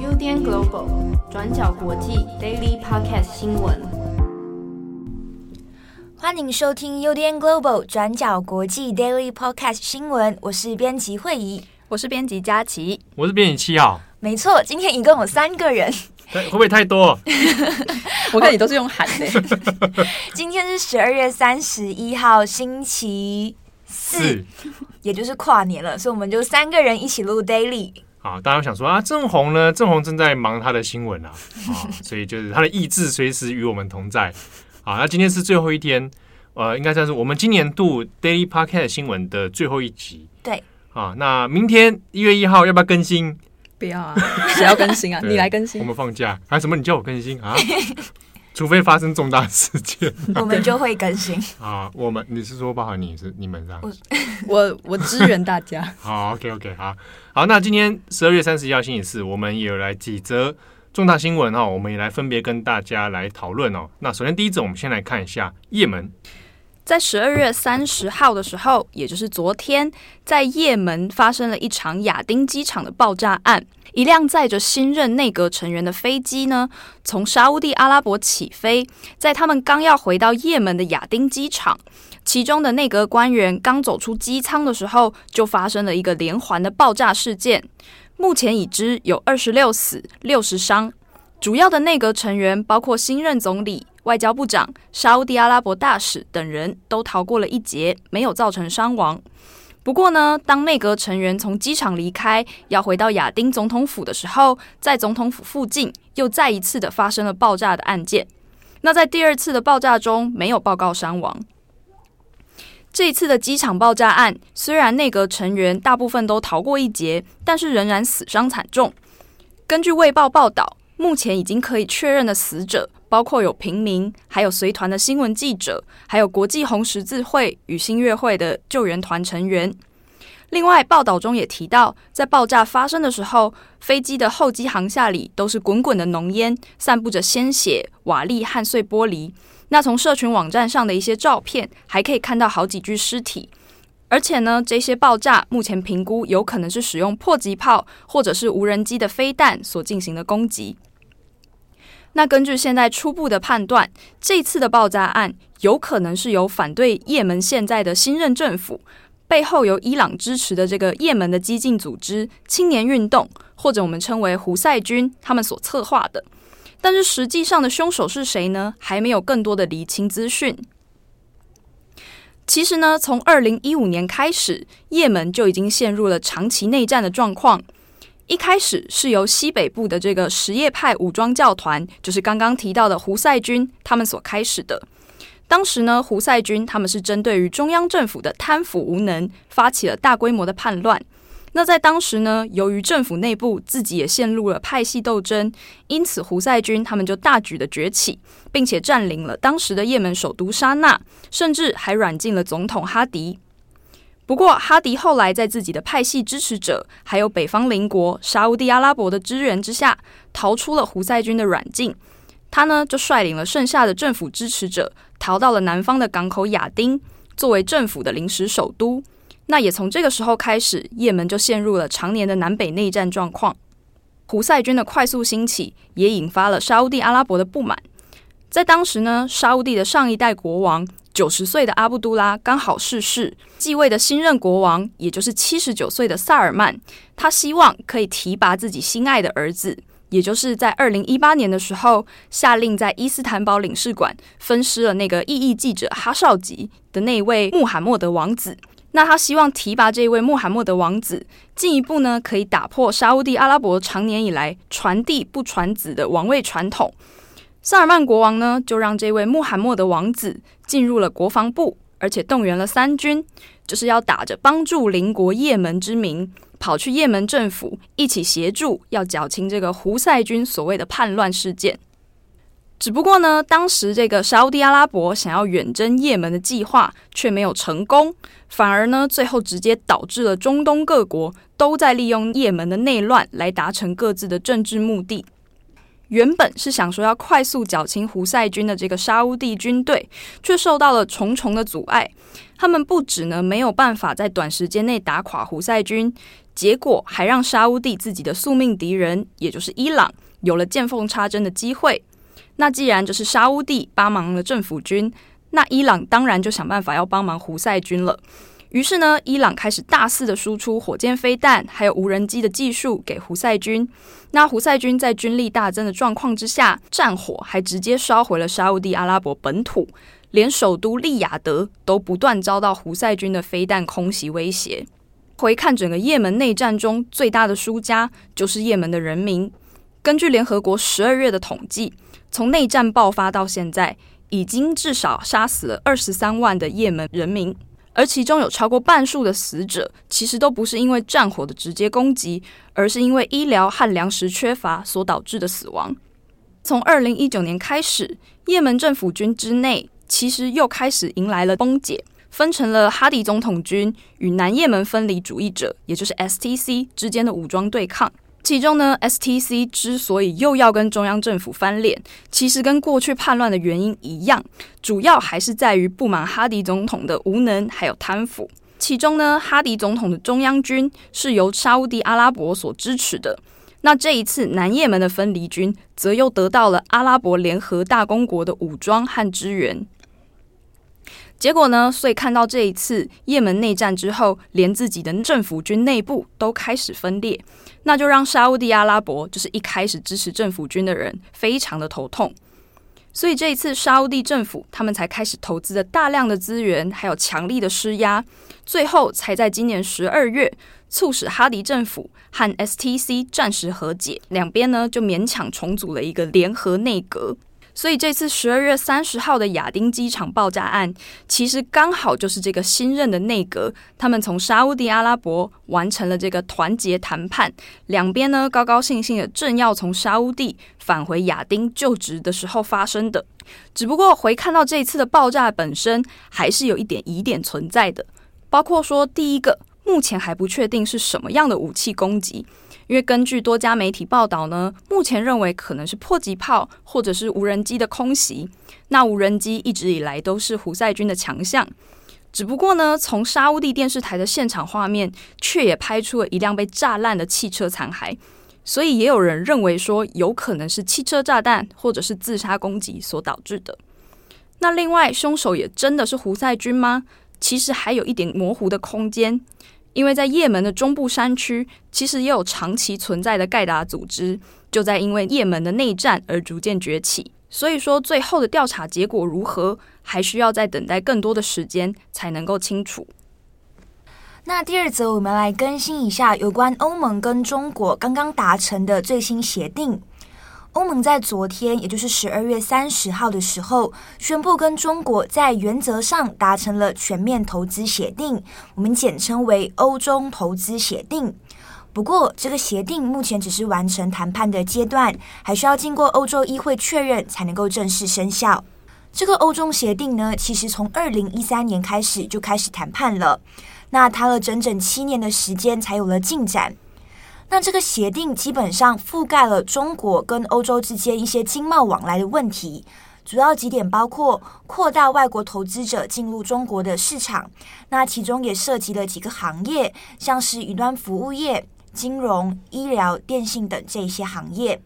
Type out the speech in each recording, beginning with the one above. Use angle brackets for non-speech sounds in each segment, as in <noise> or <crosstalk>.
UDN Global 转角国际 Daily Podcast 新闻，欢迎收听 UDN Global 转角国际 Daily Podcast 新闻。我是编辑惠仪，我是编辑佳琪，我是编辑七号。没错，今天一共有三个人，会不会太多？<laughs> 我看你都是用喊的。<laughs> 今天是十二月三十一号，星期四，是 <laughs> 也就是跨年了，所以我们就三个人一起录 Daily。啊，大家想说啊，郑红呢？郑红正在忙他的新闻啊，啊，<laughs> 所以就是他的意志随时与我们同在。啊，那今天是最后一天，呃，应该算是我们今年度 Daily Podcast 新闻的最后一集。对。啊，那明天一月一号要不要更新？不要啊，谁要更新啊？<laughs> 你来更新。我们放假还、啊、什么？你叫我更新啊？除非发生重大事件，<laughs> 我们就会更新 <laughs> 啊。我们你是说包含你是你们这样？我 <laughs> 我支援大家。好，OK OK，好好。那今天十二月三十一号星期四，我们也有来几则重大新闻哈，我们也来分别跟大家来讨论哦。那首先第一则，我们先来看一下也门。在十二月三十号的时候，也就是昨天，在也门发生了一场亚丁机场的爆炸案。一辆载着新任内阁成员的飞机呢，从沙乌地阿拉伯起飞，在他们刚要回到也门的亚丁机场，其中的内阁官员刚走出机舱的时候，就发生了一个连环的爆炸事件。目前已知有二十六死、六十伤，主要的内阁成员包括新任总理。外交部长、沙乌地阿拉伯大使等人都逃过了一劫，没有造成伤亡。不过呢，当内阁成员从机场离开，要回到亚丁总统府的时候，在总统府附近又再一次的发生了爆炸的案件。那在第二次的爆炸中，没有报告伤亡。这一次的机场爆炸案，虽然内阁成员大部分都逃过一劫，但是仍然死伤惨重。根据卫报报道，目前已经可以确认的死者。包括有平民，还有随团的新闻记者，还有国际红十字会与新月会的救援团成员。另外，报道中也提到，在爆炸发生的时候，飞机的后机航下里都是滚滚的浓烟，散布着鲜血、瓦砾和碎玻璃。那从社群网站上的一些照片，还可以看到好几具尸体。而且呢，这些爆炸目前评估有可能是使用迫击炮或者是无人机的飞弹所进行的攻击。那根据现在初步的判断，这次的爆炸案有可能是由反对也门现在的新任政府，背后由伊朗支持的这个也门的激进组织青年运动，或者我们称为胡塞军，他们所策划的。但是实际上的凶手是谁呢？还没有更多的厘清资讯。其实呢，从二零一五年开始，也门就已经陷入了长期内战的状况。一开始是由西北部的这个什叶派武装教团，就是刚刚提到的胡塞军，他们所开始的。当时呢，胡塞军他们是针对于中央政府的贪腐无能，发起了大规模的叛乱。那在当时呢，由于政府内部自己也陷入了派系斗争，因此胡塞军他们就大举的崛起，并且占领了当时的也门首都沙那，甚至还软禁了总统哈迪。不过，哈迪后来在自己的派系支持者，还有北方邻国沙乌地阿拉伯的支援之下，逃出了胡塞军的软禁。他呢，就率领了剩下的政府支持者，逃到了南方的港口亚丁，作为政府的临时首都。那也从这个时候开始，也门就陷入了常年的南北内战状况。胡塞军的快速兴起，也引发了沙乌地阿拉伯的不满。在当时呢，沙乌地的上一代国王。九十岁的阿布都拉刚好逝世，继位的新任国王，也就是七十九岁的萨尔曼，他希望可以提拔自己心爱的儿子，也就是在二零一八年的时候，下令在伊斯坦堡领事馆分尸了那个异议记者哈绍吉的那位穆罕默德王子。那他希望提拔这位穆罕默德王子，进一步呢可以打破沙乌地阿拉伯长年以来传递不传子的王位传统。萨尔曼国王呢，就让这位穆罕默德王子进入了国防部，而且动员了三军，就是要打着帮助邻国也门之名，跑去也门政府一起协助，要剿清这个胡塞军所谓的叛乱事件。只不过呢，当时这个沙乌地阿拉伯想要远征也门的计划却没有成功，反而呢，最后直接导致了中东各国都在利用也门的内乱来达成各自的政治目的。原本是想说要快速剿清胡塞军的这个沙乌地军队，却受到了重重的阻碍。他们不止呢没有办法在短时间内打垮胡塞军，结果还让沙乌地自己的宿命敌人，也就是伊朗，有了见缝插针的机会。那既然这是沙乌地帮忙了政府军，那伊朗当然就想办法要帮忙胡塞军了。于是呢，伊朗开始大肆的输出火箭飞弹，还有无人机的技术给胡塞军。那胡塞军在军力大增的状况之下，战火还直接烧毁了沙乌地阿拉伯本土，连首都利雅得都不断遭到胡塞军的飞弹空袭威胁。回看整个也门内战中，最大的输家就是也门的人民。根据联合国十二月的统计，从内战爆发到现在，已经至少杀死了二十三万的也门人民。而其中有超过半数的死者，其实都不是因为战火的直接攻击，而是因为医疗和粮食缺乏所导致的死亡。从二零一九年开始，也门政府军之内其实又开始迎来了崩解，分成了哈迪总统军与南也门分离主义者，也就是 STC 之间的武装对抗。其中呢，STC 之所以又要跟中央政府翻脸，其实跟过去叛乱的原因一样，主要还是在于不满哈迪总统的无能还有贪腐。其中呢，哈迪总统的中央军是由沙乌地阿拉伯所支持的，那这一次南也门的分离军则又得到了阿拉伯联合大公国的武装和支援。结果呢，所以看到这一次也门内战之后，连自己的政府军内部都开始分裂，那就让沙乌地阿拉伯就是一开始支持政府军的人非常的头痛。所以这一次沙乌地政府他们才开始投资了大量的资源，还有强力的施压，最后才在今年十二月促使哈迪政府和 STC 暂时和解，两边呢就勉强重组了一个联合内阁。所以这次十二月三十号的亚丁机场爆炸案，其实刚好就是这个新任的内阁，他们从沙乌地阿拉伯完成了这个团结谈判，两边呢高高兴兴的正要从沙乌地返回亚丁就职的时候发生的。只不过回看到这一次的爆炸本身，还是有一点疑点存在的，包括说第一个，目前还不确定是什么样的武器攻击。因为根据多家媒体报道呢，目前认为可能是迫击炮或者是无人机的空袭。那无人机一直以来都是胡塞军的强项，只不过呢，从沙乌地电视台的现场画面，却也拍出了一辆被炸烂的汽车残骸。所以也有人认为说，有可能是汽车炸弹或者是自杀攻击所导致的。那另外，凶手也真的是胡塞军吗？其实还有一点模糊的空间。因为在也门的中部山区，其实也有长期存在的盖达组织，就在因为也门的内战而逐渐崛起。所以说，最后的调查结果如何，还需要再等待更多的时间才能够清楚。那第二则，我们来更新一下有关欧盟跟中国刚刚达成的最新协定。欧盟在昨天，也就是十二月三十号的时候，宣布跟中国在原则上达成了全面投资协定，我们简称为欧中投资协定。不过，这个协定目前只是完成谈判的阶段，还需要经过欧洲议会确认才能够正式生效。这个欧中协定呢，其实从二零一三年开始就开始谈判了，那谈了整整七年的时间才有了进展。那这个协定基本上覆盖了中国跟欧洲之间一些经贸往来的问题，主要几点包括扩大外国投资者进入中国的市场，那其中也涉及了几个行业，像是云端服务业、金融、医疗、电信等这些行业。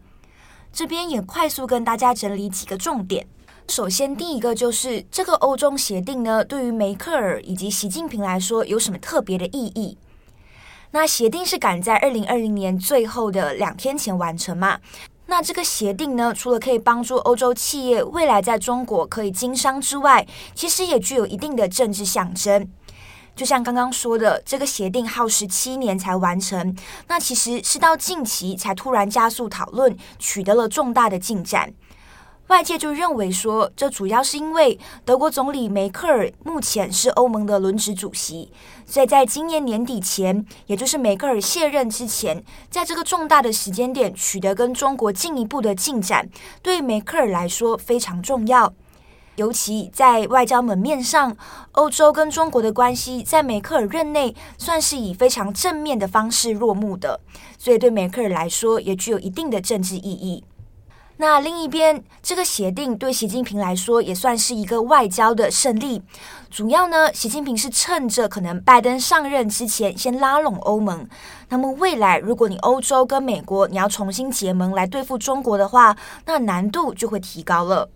这边也快速跟大家整理几个重点。首先，第一个就是这个欧中协定呢，对于梅克尔以及习近平来说有什么特别的意义？那协定是赶在二零二零年最后的两天前完成嘛？那这个协定呢，除了可以帮助欧洲企业未来在中国可以经商之外，其实也具有一定的政治象征。就像刚刚说的，这个协定耗时七年才完成，那其实是到近期才突然加速讨论，取得了重大的进展。外界就认为说，这主要是因为德国总理梅克尔目前是欧盟的轮值主席，所以在今年年底前，也就是梅克尔卸任之前，在这个重大的时间点取得跟中国进一步的进展，对梅克尔来说非常重要。尤其在外交门面上，欧洲跟中国的关系在梅克尔任内算是以非常正面的方式落幕的，所以对梅克尔来说也具有一定的政治意义。那另一边，这个协定对习近平来说也算是一个外交的胜利。主要呢，习近平是趁着可能拜登上任之前先拉拢欧盟。那么未来，如果你欧洲跟美国你要重新结盟来对付中国的话，那难度就会提高了。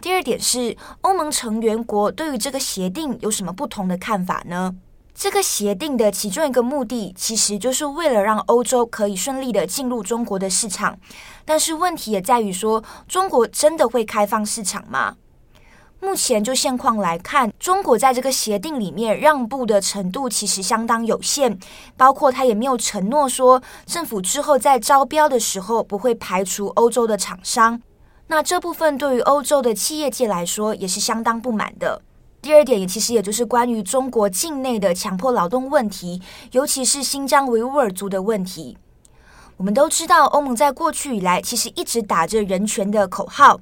第二点是，欧盟成员国对于这个协定有什么不同的看法呢？这个协定的其中一个目的，其实就是为了让欧洲可以顺利的进入中国的市场。但是问题也在于说，中国真的会开放市场吗？目前就现况来看，中国在这个协定里面让步的程度其实相当有限，包括他也没有承诺说，政府之后在招标的时候不会排除欧洲的厂商。那这部分对于欧洲的企业界来说也是相当不满的。第二点，也其实也就是关于中国境内的强迫劳动问题，尤其是新疆维吾尔族的问题。我们都知道，欧盟在过去以来其实一直打着人权的口号，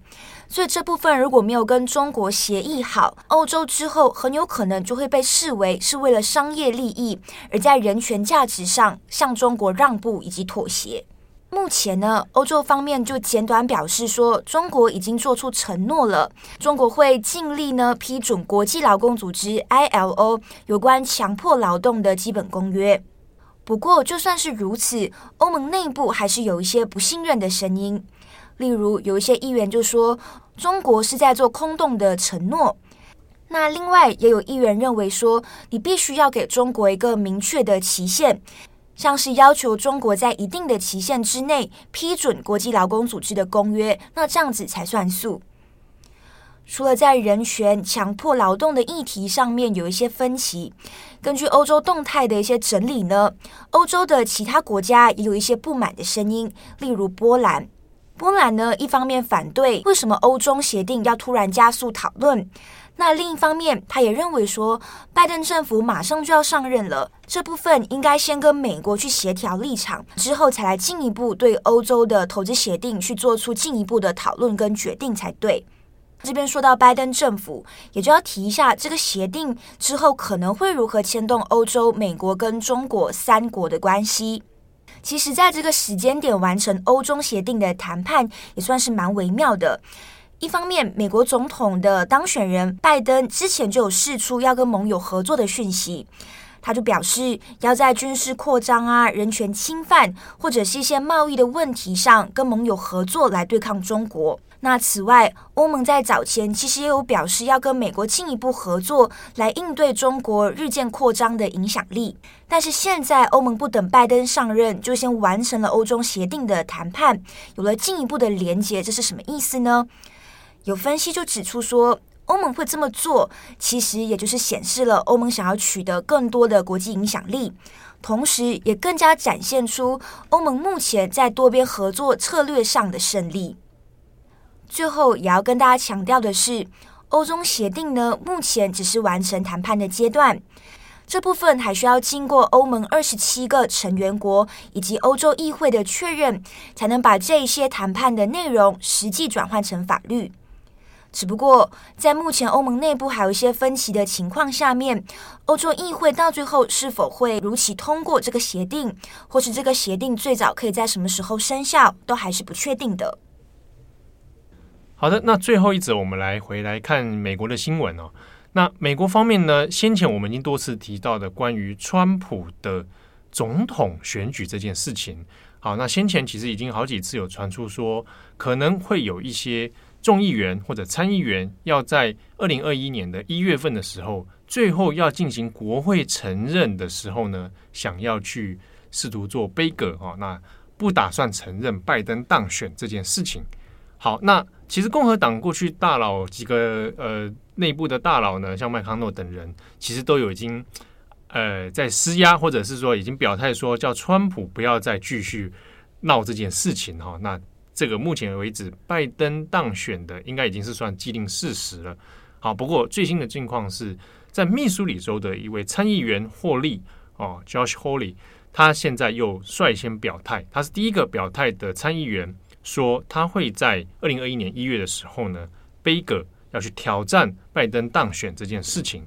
所以这部分如果没有跟中国协议好，欧洲之后很有可能就会被视为是为了商业利益，而在人权价值上向中国让步以及妥协。目前呢，欧洲方面就简短表示说，中国已经做出承诺了，中国会尽力呢批准国际劳工组织 ILO 有关强迫劳动的基本公约。不过，就算是如此，欧盟内部还是有一些不信任的声音，例如有一些议员就说中国是在做空洞的承诺。那另外也有议员认为说，你必须要给中国一个明确的期限。像是要求中国在一定的期限之内批准国际劳工组织的公约，那这样子才算数。除了在人权、强迫劳动的议题上面有一些分歧，根据欧洲动态的一些整理呢，欧洲的其他国家也有一些不满的声音，例如波兰。波兰呢，一方面反对为什么欧中协定要突然加速讨论。那另一方面，他也认为说，拜登政府马上就要上任了，这部分应该先跟美国去协调立场，之后才来进一步对欧洲的投资协定去做出进一步的讨论跟决定才对。这边说到拜登政府，也就要提一下这个协定之后可能会如何牵动欧洲、美国跟中国三国的关系。其实，在这个时间点完成欧中协定的谈判，也算是蛮微妙的。一方面，美国总统的当选人拜登之前就有释出要跟盟友合作的讯息，他就表示要在军事扩张啊、人权侵犯或者是一些贸易的问题上跟盟友合作来对抗中国。那此外，欧盟在早前其实也有表示要跟美国进一步合作来应对中国日渐扩张的影响力。但是现在欧盟不等拜登上任就先完成了欧中协定的谈判，有了进一步的连结，这是什么意思呢？有分析就指出说，欧盟会这么做，其实也就是显示了欧盟想要取得更多的国际影响力，同时也更加展现出欧盟目前在多边合作策略上的胜利。最后也要跟大家强调的是，欧中协定呢，目前只是完成谈判的阶段，这部分还需要经过欧盟二十七个成员国以及欧洲议会的确认，才能把这一些谈判的内容实际转换成法律。只不过，在目前欧盟内部还有一些分歧的情况下面，欧洲议会到最后是否会如期通过这个协定，或是这个协定最早可以在什么时候生效，都还是不确定的。好的，那最后一则，我们来回来看美国的新闻哦。那美国方面呢，先前我们已经多次提到的关于川普的总统选举这件事情。好，那先前其实已经好几次有传出说，可能会有一些。众议员或者参议员要在二零二一年的一月份的时候，最后要进行国会承认的时候呢，想要去试图做杯葛哦，那不打算承认拜登当选这件事情。好，那其实共和党过去大佬几个呃内部的大佬呢，像麦康诺等人，其实都有已经呃在施压，或者是说已经表态说叫川普不要再继续闹这件事情哈、哦。那这个目前为止，拜登当选的应该已经是算既定事实了。好，不过最新的境况是在密苏里州的一位参议员霍利哦，Josh Holly，他现在又率先表态，他是第一个表态的参议员，说他会在二零二一年一月的时候呢，杯葛要去挑战拜登当选这件事情。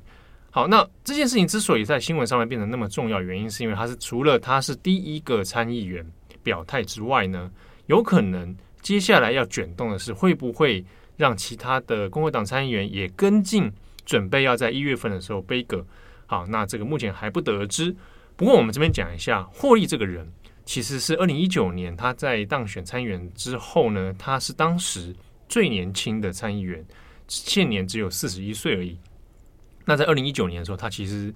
好，那这件事情之所以在新闻上面变得那么重要，原因是因为他是除了他是第一个参议员表态之外呢。有可能接下来要卷动的是，会不会让其他的共和党参议员也跟进，准备要在一月份的时候杯葛？好，那这个目前还不得而知。不过我们这边讲一下，霍利这个人其实是二零一九年他在当选参议员之后呢，他是当时最年轻的参议员，现年只有四十一岁而已。那在二零一九年的时候，他其实。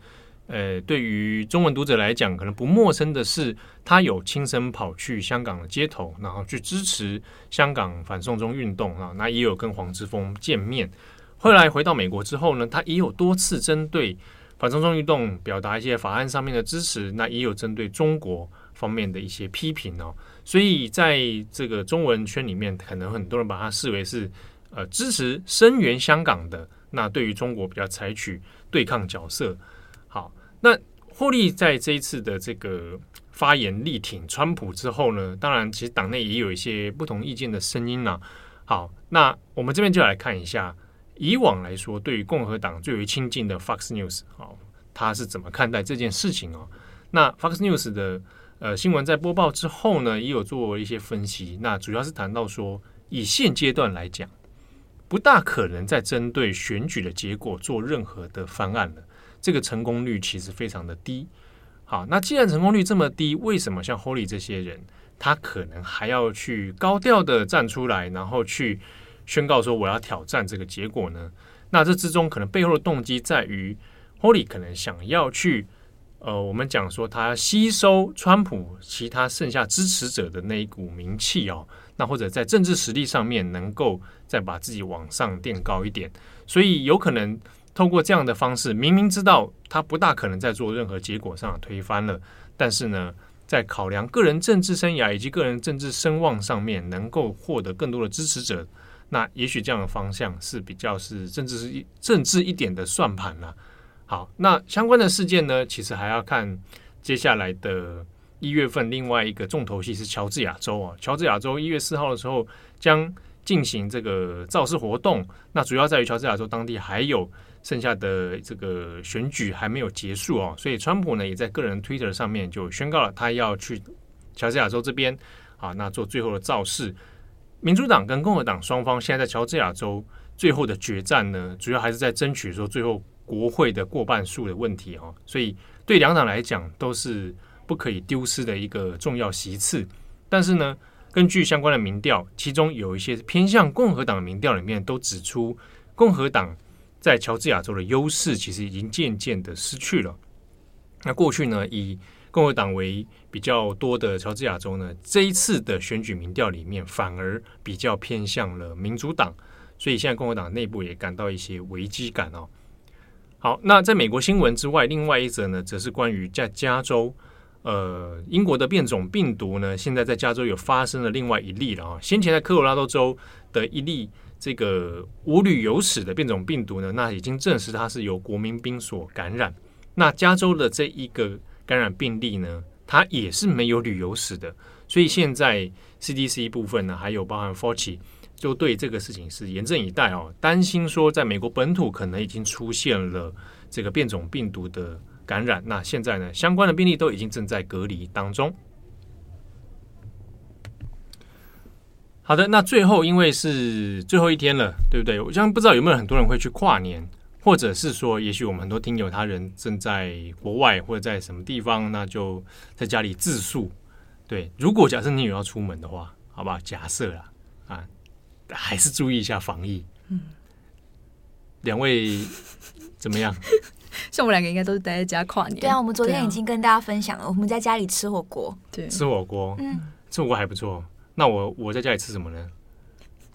呃，对于中文读者来讲，可能不陌生的是，他有亲身跑去香港的街头，然后去支持香港反送中运动啊。那也有跟黄之锋见面。后来回到美国之后呢，他也有多次针对反送中运动表达一些法案上面的支持，那也有针对中国方面的一些批评哦。所以在这个中文圈里面，可能很多人把他视为是呃支持声援香港的，那对于中国比较采取对抗角色。那霍利在这一次的这个发言力挺川普之后呢，当然其实党内也有一些不同意见的声音呢。好，那我们这边就来看一下，以往来说，对于共和党最为亲近的 Fox News，好，他是怎么看待这件事情哦？那 Fox News 的呃新闻在播报之后呢，也有做一些分析。那主要是谈到说，以现阶段来讲，不大可能再针对选举的结果做任何的方案了。这个成功率其实非常的低。好，那既然成功率这么低，为什么像 Holy 这些人，他可能还要去高调的站出来，然后去宣告说我要挑战这个结果呢？那这之中可能背后的动机在于，Holy 可能想要去，呃，我们讲说他吸收川普其他剩下支持者的那一股名气哦，那或者在政治实力上面能够再把自己往上垫高一点，所以有可能。透过这样的方式，明明知道他不大可能在做任何结果上推翻了，但是呢，在考量个人政治生涯以及个人政治声望上面，能够获得更多的支持者，那也许这样的方向是比较是政治是政治一点的算盘了。好，那相关的事件呢，其实还要看接下来的一月份，另外一个重头戏是乔治亚州啊，乔治亚州一月四号的时候将进行这个造势活动，那主要在于乔治亚州当地还有。剩下的这个选举还没有结束哦，所以川普呢也在个人 Twitter 上面就宣告了，他要去乔治亚州这边啊，那做最后的造势。民主党跟共和党双方现在在乔治亚州最后的决战呢，主要还是在争取说最后国会的过半数的问题哦，所以对两党来讲都是不可以丢失的一个重要席次。但是呢，根据相关的民调，其中有一些偏向共和党的民调里面都指出共和党。在乔治亚州的优势其实已经渐渐的失去了。那过去呢，以共和党为比较多的乔治亚州呢，这一次的选举民调里面反而比较偏向了民主党，所以现在共和党内部也感到一些危机感哦。好，那在美国新闻之外，另外一则呢，则是关于在加州，呃，英国的变种病毒呢，现在在加州有发生了另外一例了啊。先前在科罗拉多州的一例。这个无旅游史的变种病毒呢，那已经证实它是由国民兵所感染。那加州的这一个感染病例呢，它也是没有旅游史的。所以现在 CDC 部分呢，还有包含 Fauci 就对这个事情是严阵以待哦，担心说在美国本土可能已经出现了这个变种病毒的感染。那现在呢，相关的病例都已经正在隔离当中。好的，那最后因为是最后一天了，对不对？我想不知道有没有很多人会去跨年，或者是说，也许我们很多听友他人正在国外或者在什么地方，那就在家里自述。对，如果假设你有要出门的话，好吧，假设啦，啊，还是注意一下防疫。嗯，两位怎么样？<laughs> 像我们两个应该都是待在家跨年。对啊，我们昨天已经跟大家分享了，我们在家里吃火锅。对，吃火锅，嗯，吃火锅还不错。那我我在家里吃什么呢？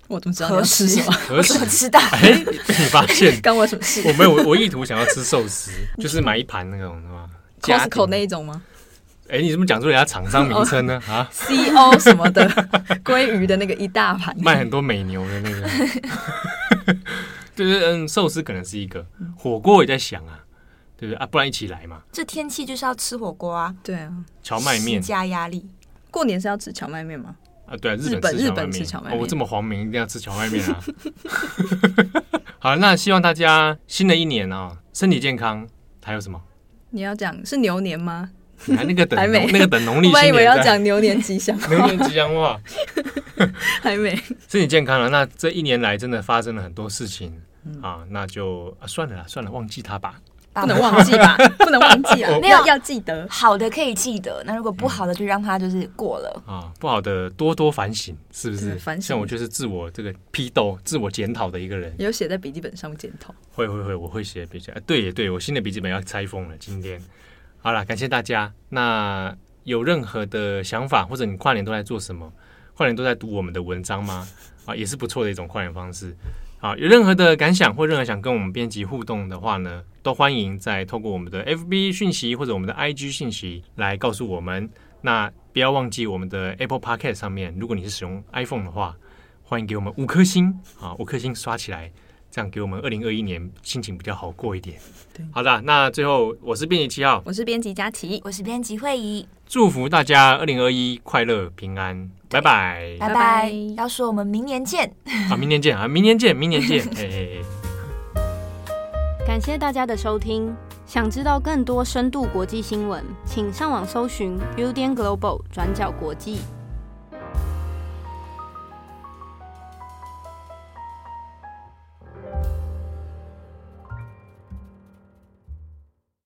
我怎么知道你要吃什么？何时知道？哎，被你发现，<laughs> 关我什么事？我没有，我意图想要吃寿司，就是买一盘那种，是吧？Costco 那一种吗？哎，你怎么讲出人家厂商名称呢？啊，CO 什么的，鲑鱼的那个一大盘，卖很多美牛的那个，就是嗯，寿司可能是一个，火锅也在想啊，对不对啊？不然一起来嘛。这天气就是要吃火锅啊，对啊，荞麦面加压力。过年是要吃荞麦面吗？啊，对啊，日本日本吃荞麦面，我这么黄明，一定要吃荞麦面啊！<laughs> 好，那希望大家新的一年啊，身体健康。还有什么？你要讲是牛年吗？你还那个等还没那个等农历新年，我还以为要讲牛年吉祥，牛年吉祥话。<laughs> <laughs> 还没身体健康了。那这一年来真的发生了很多事情、嗯、啊，那就、啊、算了啦，算了，忘记他吧。<laughs> 不能忘记吧，<laughs> 不能忘记啊！没有要记得好的可以记得，那如果不好的就让他就是过了、嗯、啊。不好的多多反省，是不是？反省。像我就是自我这个批斗、自我检讨的一个人。有写在笔记本上检讨？会会会，我会写笔记。对也对，我新的笔记本要拆封了。今天好了，感谢大家。那有任何的想法，或者你跨年都在做什么？跨年都在读我们的文章吗？啊，也是不错的一种跨年方式。好，有任何的感想或任何想跟我们编辑互动的话呢，都欢迎再透过我们的 FB 讯息或者我们的 IG 讯息来告诉我们。那不要忘记我们的 Apple Podcast 上面，如果你是使用 iPhone 的话，欢迎给我们五颗星啊，五颗星刷起来，这样给我们二零二一年心情比较好过一点。好的，那最后我是编辑七号，我是编辑佳琪，我是编辑慧仪，祝福大家二零二一快乐平安，拜拜，拜拜，要说我们明年见，啊，明年见啊，明年见，明年见，<laughs> 嘿嘿嘿，感谢大家的收听，想知道更多深度国际新闻，请上网搜寻 Udan Global 转角国际。